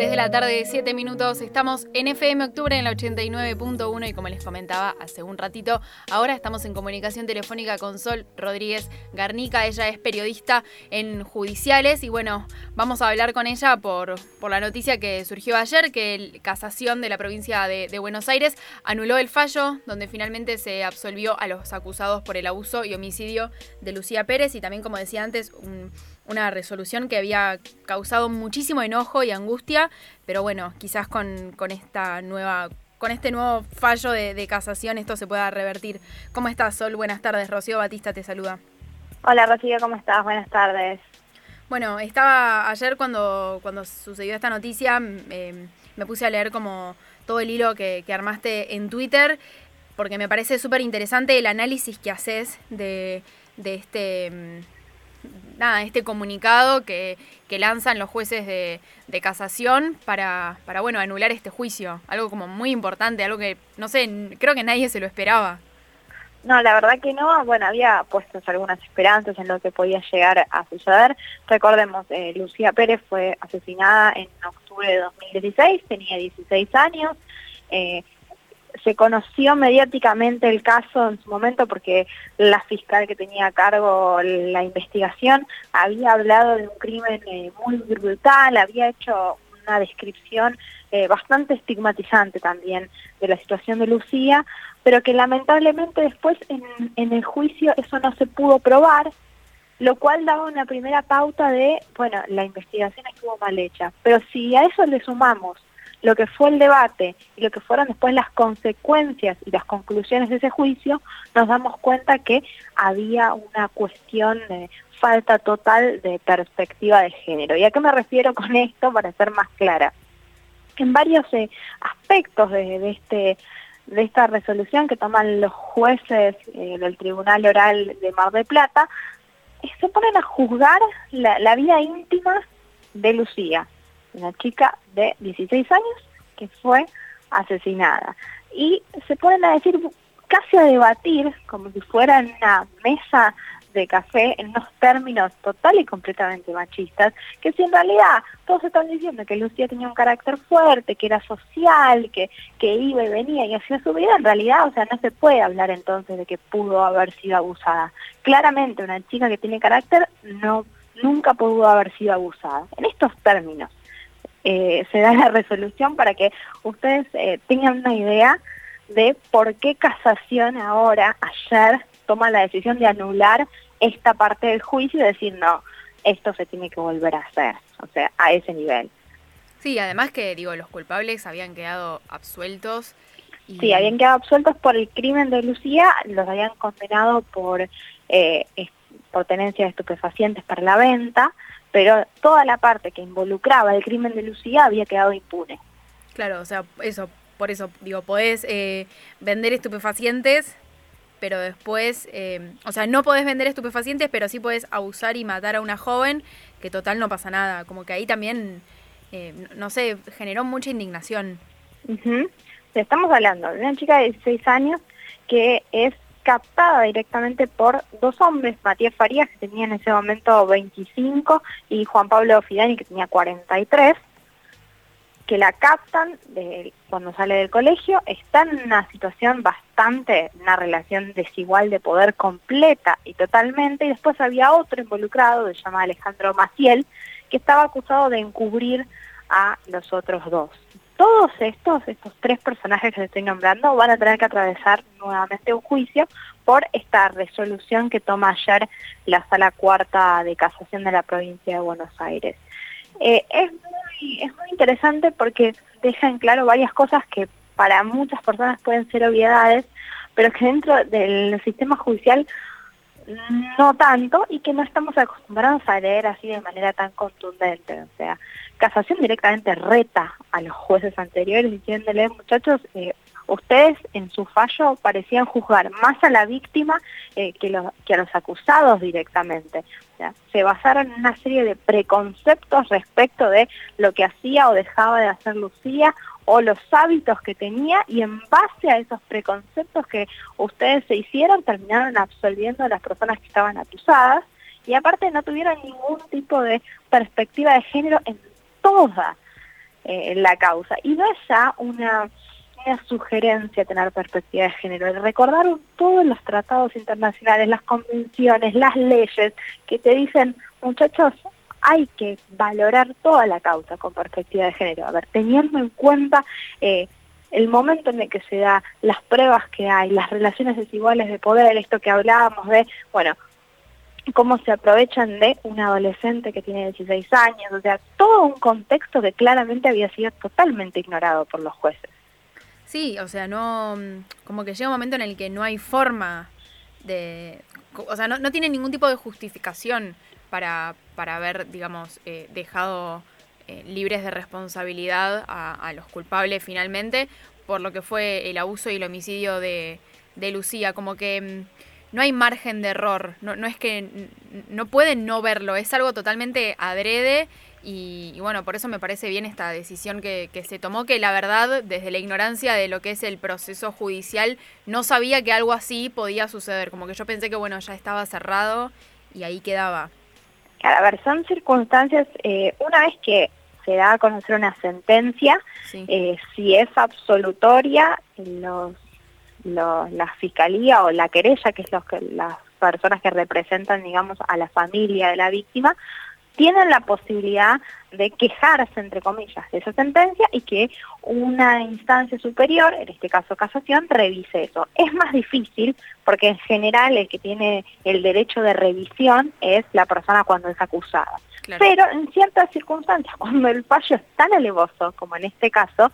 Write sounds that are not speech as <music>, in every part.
3 de la tarde, 7 minutos. Estamos en FM Octubre en la 89.1 y como les comentaba hace un ratito, ahora estamos en comunicación telefónica con Sol Rodríguez Garnica. Ella es periodista en judiciales y bueno, vamos a hablar con ella por, por la noticia que surgió ayer, que el Casación de la provincia de, de Buenos Aires anuló el fallo donde finalmente se absolvió a los acusados por el abuso y homicidio de Lucía Pérez y también, como decía antes, un una resolución que había causado muchísimo enojo y angustia, pero bueno, quizás con, esta nueva con este nuevo fallo de, casación esto se pueda revertir. ¿Cómo estás, Sol? Buenas tardes. Rocío Batista te saluda. Hola, Rocío, ¿cómo estás? Buenas tardes. Bueno, estaba ayer cuando, cuando sucedió esta noticia, em, me puse a leer como todo el hilo que, que armaste en Twitter, porque me parece súper interesante el análisis que haces de, de este nada, este comunicado que, que lanzan los jueces de, de casación para, para, bueno, anular este juicio. Algo como muy importante, algo que, no sé, creo que nadie se lo esperaba. No, la verdad que no. Bueno, había puesto algunas esperanzas en lo que podía llegar a suceder. Recordemos, eh, Lucía Pérez fue asesinada en octubre de 2016, tenía 16 años. Eh, se conoció mediáticamente el caso en su momento porque la fiscal que tenía a cargo la investigación había hablado de un crimen eh, muy brutal, había hecho una descripción eh, bastante estigmatizante también de la situación de Lucía, pero que lamentablemente después en, en el juicio eso no se pudo probar, lo cual daba una primera pauta de, bueno, la investigación estuvo mal hecha, pero si a eso le sumamos lo que fue el debate y lo que fueron después las consecuencias y las conclusiones de ese juicio, nos damos cuenta que había una cuestión de falta total de perspectiva de género. ¿Y a qué me refiero con esto para ser más clara? En varios eh, aspectos de, este de esta resolución que toman los jueces eh, del Tribunal Oral de Mar de Plata, se ponen a juzgar la vida íntima de Lucía, una chica de 16 años que fue asesinada. Y se ponen a decir, casi a debatir, como si fuera una mesa de café en unos términos total y completamente machistas, que si en realidad todos están diciendo que Lucía tenía un carácter fuerte, que era social, que, que iba y venía y hacía su vida, en realidad, o sea, no se puede hablar entonces de que pudo haber sido abusada. Claramente una chica que tiene carácter no nunca pudo haber sido abusada, en estos términos. Eh, se da la resolución para que ustedes eh, tengan una idea de por qué Casación ahora, ayer, toma la decisión de anular esta parte del juicio y decir, no, esto se tiene que volver a hacer, o sea, a ese nivel. Sí, además que, digo, los culpables habían quedado absueltos. Sí, habían quedado absueltos por el crimen de Lucía, los habían condenado por, eh, por tenencia de estupefacientes para la venta, pero toda la parte que involucraba el crimen de Lucía había quedado impune. Claro, o sea, eso, por eso, digo, podés eh, vender estupefacientes, pero después, eh, o sea, no podés vender estupefacientes, pero sí podés abusar y matar a una joven, que total no pasa nada. Como que ahí también, eh, no sé, generó mucha indignación. Estamos hablando de una chica de 16 años que es captada directamente por dos hombres, Matías Farías, que tenía en ese momento 25, y Juan Pablo Fidani, que tenía 43, que la captan cuando sale del colegio, está en una situación bastante, una relación desigual de poder completa y totalmente, y después había otro involucrado, se llama Alejandro Maciel, que estaba acusado de encubrir a los otros dos todos estos, estos tres personajes que estoy nombrando, van a tener que atravesar nuevamente un juicio por esta resolución que toma ayer la Sala Cuarta de Casación de la provincia de Buenos Aires. Eh, es, muy, es muy interesante porque deja en claro varias cosas que para muchas personas pueden ser obviedades, pero que dentro del sistema judicial no tanto y que no estamos acostumbrados a leer así de manera tan contundente. O sea, Casación directamente reta a los jueces anteriores diciéndole, muchachos, eh, ustedes en su fallo parecían juzgar más a la víctima eh, que, que a los acusados directamente. O sea, se basaron en una serie de preconceptos respecto de lo que hacía o dejaba de hacer Lucía o los hábitos que tenía y en base a esos preconceptos que ustedes se hicieron terminaron absolviendo a las personas que estaban acusadas y aparte no tuvieron ningún tipo de perspectiva de género en toda eh, la causa. Y no es ya una, una sugerencia tener perspectiva de género, el recordar todos los tratados internacionales, las convenciones, las leyes que te dicen, muchachos, hay que valorar toda la causa con perspectiva de género. A ver, teniendo en cuenta eh, el momento en el que se da, las pruebas que hay, las relaciones desiguales de poder, esto que hablábamos de, bueno, cómo se aprovechan de un adolescente que tiene 16 años, o sea, todo un contexto que claramente había sido totalmente ignorado por los jueces. Sí, o sea, no, como que llega un momento en el que no hay forma de, o sea, no, no tiene ningún tipo de justificación para, para haber, digamos, eh, dejado eh, libres de responsabilidad a, los culpables finalmente por lo que fue el abuso y el homicidio de, de Lucía. Como que mm, no hay margen de error, no, no es que no pueden no verlo, es algo totalmente adrede y, bueno, por eso me parece bien esta decisión que, que, se tomó, que la verdad, desde la ignorancia de lo que es el proceso judicial, no sabía que algo así podía suceder. Como que yo pensé que, bueno, ya estaba cerrado y ahí quedaba. A ver, son circunstancias, eh, una vez que se da a conocer una sentencia, eh, si es absolutoria, los, la fiscalía o la querella, que es los que, las personas que representan, digamos, a la familia de la víctima, tienen la posibilidad de quejarse, entre comillas, de esa sentencia y que una instancia superior, en este caso casación, revise eso. Es más difícil porque en general el que tiene el derecho de revisión es la persona cuando es acusada. Pero en ciertas circunstancias, <laughs> cuando el fallo es tan alevoso como en este caso,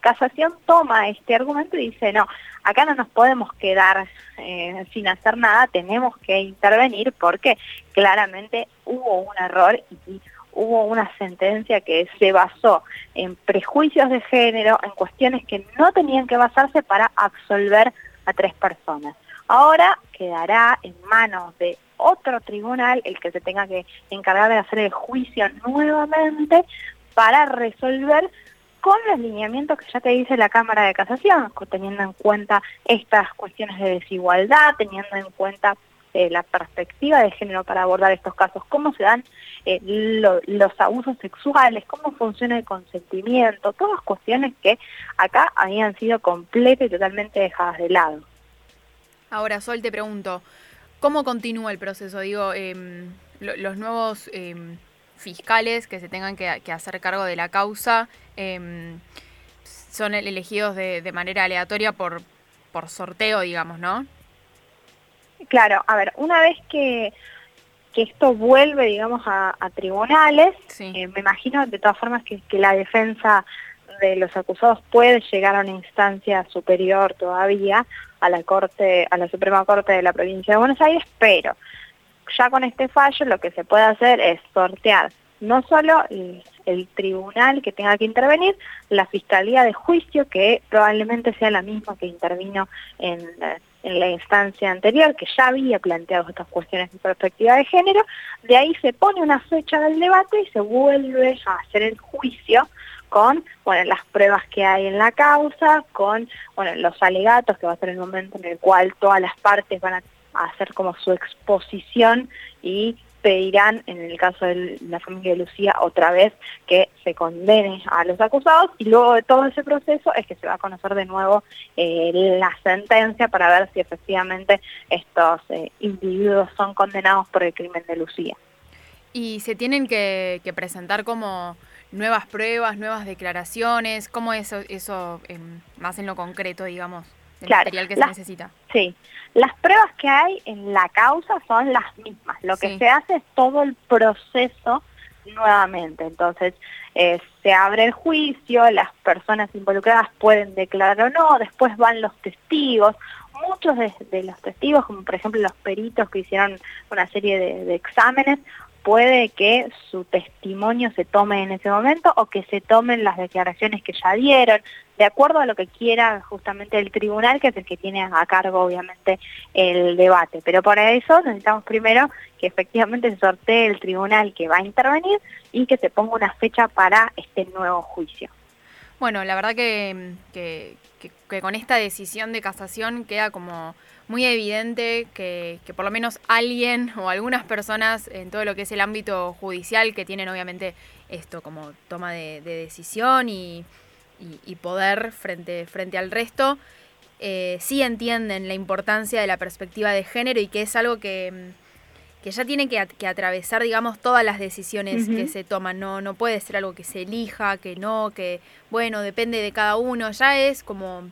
Casación toma este argumento y dice, no, acá no nos podemos quedar eh, sin hacer nada, tenemos que intervenir porque claramente hubo un error y hubo una sentencia que se basó en prejuicios de género, en cuestiones que no tenían que basarse para absolver a tres personas. Ahora quedará en manos de otro tribunal el que se tenga que encargar de hacer el juicio nuevamente para resolver con los lineamientos que ya te dice la Cámara de Casación, teniendo en cuenta estas cuestiones de desigualdad, teniendo en cuenta eh, la perspectiva de género para abordar estos casos, cómo se dan eh, los abusos sexuales, cómo funciona el consentimiento, todas cuestiones que acá habían sido completamente y totalmente dejadas de lado. Ahora, Sol, te pregunto, ¿cómo continúa el proceso? Digo, em, los nuevos em, fiscales que se tengan que, hacer cargo de la causa em, son elegidos de, manera aleatoria por, por sorteo, digamos, ¿no? Claro, a ver, una vez que, que esto vuelve, digamos, a, tribunales, eh, me imagino de todas formas que, que la defensa de los acusados puede llegar a una instancia superior todavía a la corte, a la Suprema Corte de la provincia de Buenos Aires, pero ya con este fallo lo que se puede hacer es sortear no solo el, tribunal que tenga que intervenir, la fiscalía de juicio, que probablemente sea la misma que intervino en, en la instancia anterior, que ya había planteado estas cuestiones de perspectiva de género, de ahí se pone una fecha del debate y se vuelve a hacer el juicio con bueno, las pruebas que hay en la causa, con bueno, los alegatos, que va a ser el momento en el cual todas las partes van a hacer como su exposición y pedirán, en el caso de la familia de Lucía, otra vez que se condene a los acusados y luego de todo ese proceso es que se va a conocer de nuevo eh, la sentencia para ver si efectivamente estos eh, individuos son condenados por el crimen de Lucía. Y se tienen que, presentar como nuevas pruebas, nuevas declaraciones, ¿cómo es eso, eso más en lo concreto, digamos? Del material que se necesita. Sí, las pruebas que hay en la causa son las mismas. Lo que se hace es todo el proceso nuevamente. Entonces, eh, se abre el juicio, las personas involucradas pueden declarar o no, después van los testigos. Muchos de, los testigos, como por ejemplo los peritos que hicieron una serie de exámenes, puede que su testimonio se tome en ese momento o que se tomen las declaraciones que ya dieron, de acuerdo a lo que quiera justamente el tribunal, que es el que tiene a cargo obviamente el debate. Pero para eso necesitamos primero que efectivamente se sortee el tribunal que va a intervenir y que se ponga una fecha para este nuevo juicio. Bueno, la verdad que, que, con esta decisión de casación queda como muy evidente que, por lo menos alguien o algunas personas en todo lo que es el ámbito judicial que tienen obviamente esto como toma de, decisión y, poder frente, frente al resto, eh, sí entienden la importancia de la perspectiva de género y que es algo que que ya tiene que, atravesar, digamos, todas las decisiones que se toman. No, no puede ser algo que se elija, que no, que, bueno, depende de cada uno. Ya es como,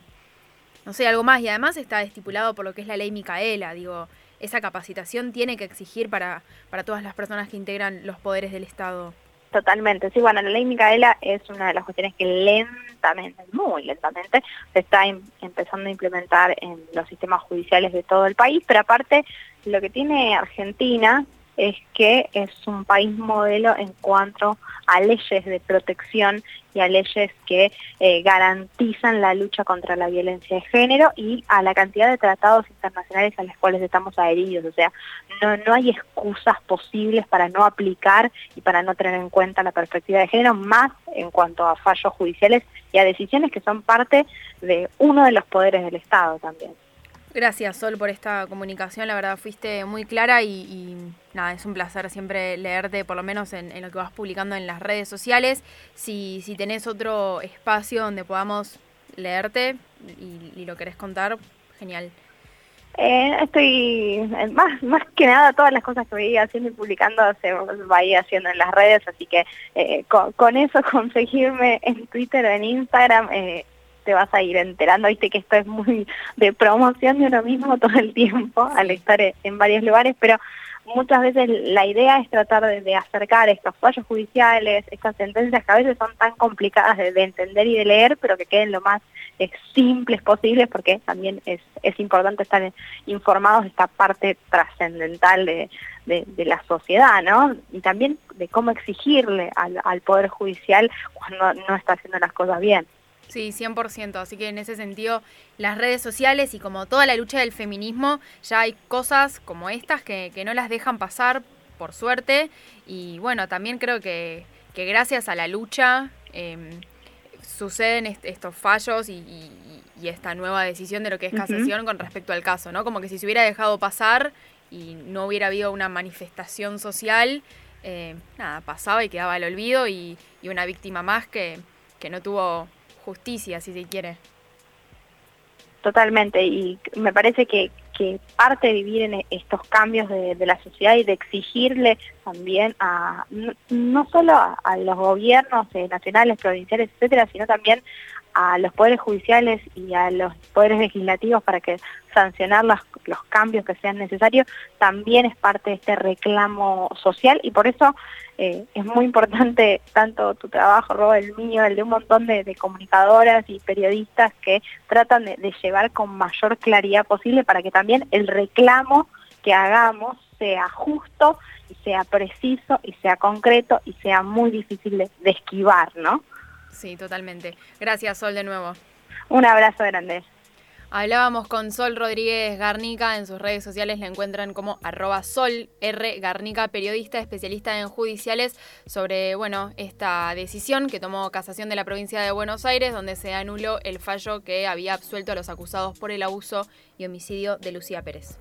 no sé, algo más. Y además está estipulado por lo que es la ley Micaela. Digo, esa capacitación tiene que exigir para, para todas las personas que integran los poderes del Estado. Totalmente, sí, bueno, la ley Micaela es una de las cuestiones que lentamente, muy lentamente, se está em, empezando a implementar en los sistemas judiciales de todo el país, pero aparte lo que tiene Argentina es que es un país modelo en cuanto a leyes de protección y a leyes que eh, garantizan la lucha contra la violencia de género y a la cantidad de tratados internacionales a los cuales estamos adheridos. O sea, no, no hay excusas posibles para no aplicar y para no tener en cuenta la perspectiva de género, más en cuanto a fallos judiciales y a decisiones que son parte de uno de los poderes del Estado también. Gracias, Sol, por esta comunicación. La verdad, fuiste muy clara y, nada, es un placer siempre leerte, por lo menos en, lo que vas publicando en las redes sociales. Si, si tenés otro espacio donde podamos leerte y, lo querés contar, genial. Eh, estoy, más, más que nada, todas las cosas que voy haciendo y publicando se va a ir haciendo en las redes, así que eh, con, eso <laughs> conseguirme en Twitter o en Instagram. Eh, te vas a ir enterando, viste que esto es muy de promoción de uno mismo todo el tiempo al estar en varios lugares, pero muchas veces la idea es tratar de, acercar estos fallos judiciales, estas sentencias que a veces son tan complicadas de, entender y de leer, pero que queden lo más eh, simples posibles, porque también es, es importante estar informados de esta parte trascendental de, de, la sociedad, ¿no? Y también de cómo exigirle al, al Poder Judicial cuando no está haciendo las cosas bien. Sí, 100%. Así que en ese sentido, las redes sociales y como toda la lucha del feminismo, ya hay cosas como estas que, no las dejan pasar, por suerte. Y bueno, también creo que, que gracias a la lucha em, suceden estos fallos y, esta nueva decisión de lo que es casación con respecto al caso, ¿no? Como que si se hubiera dejado pasar y no hubiera habido una manifestación social, eh, nada, pasaba y quedaba al olvido y, y una víctima más que, que no tuvo justicia, si se quiere. Totalmente, y me parece que, parte de vivir en estos cambios de, la sociedad y de exigirle también a no, solo a, los gobiernos eh, nacionales, provinciales, etcétera, sino también a los poderes judiciales y a los poderes legislativos para que sancionar los, los cambios que sean necesarios, también es parte de este reclamo social y por eso eh, es muy importante tanto tu trabajo, Rob, el mío, el de un montón de, comunicadoras y periodistas que tratan de, llevar con mayor claridad posible para que también el reclamo que hagamos sea justo y sea preciso y sea concreto y sea muy difícil de, de esquivar, ¿no? Sí, totalmente. Gracias, Sol, de nuevo. Un abrazo grande. Hablábamos con Sol Rodríguez Garnica, en sus redes sociales la encuentran como arroba Sol R Garnica, periodista especialista en judiciales, sobre bueno, esta decisión que tomó Casación de la provincia de Buenos Aires, donde se anuló el fallo que había absuelto a los acusados por el abuso y homicidio de Lucía Pérez.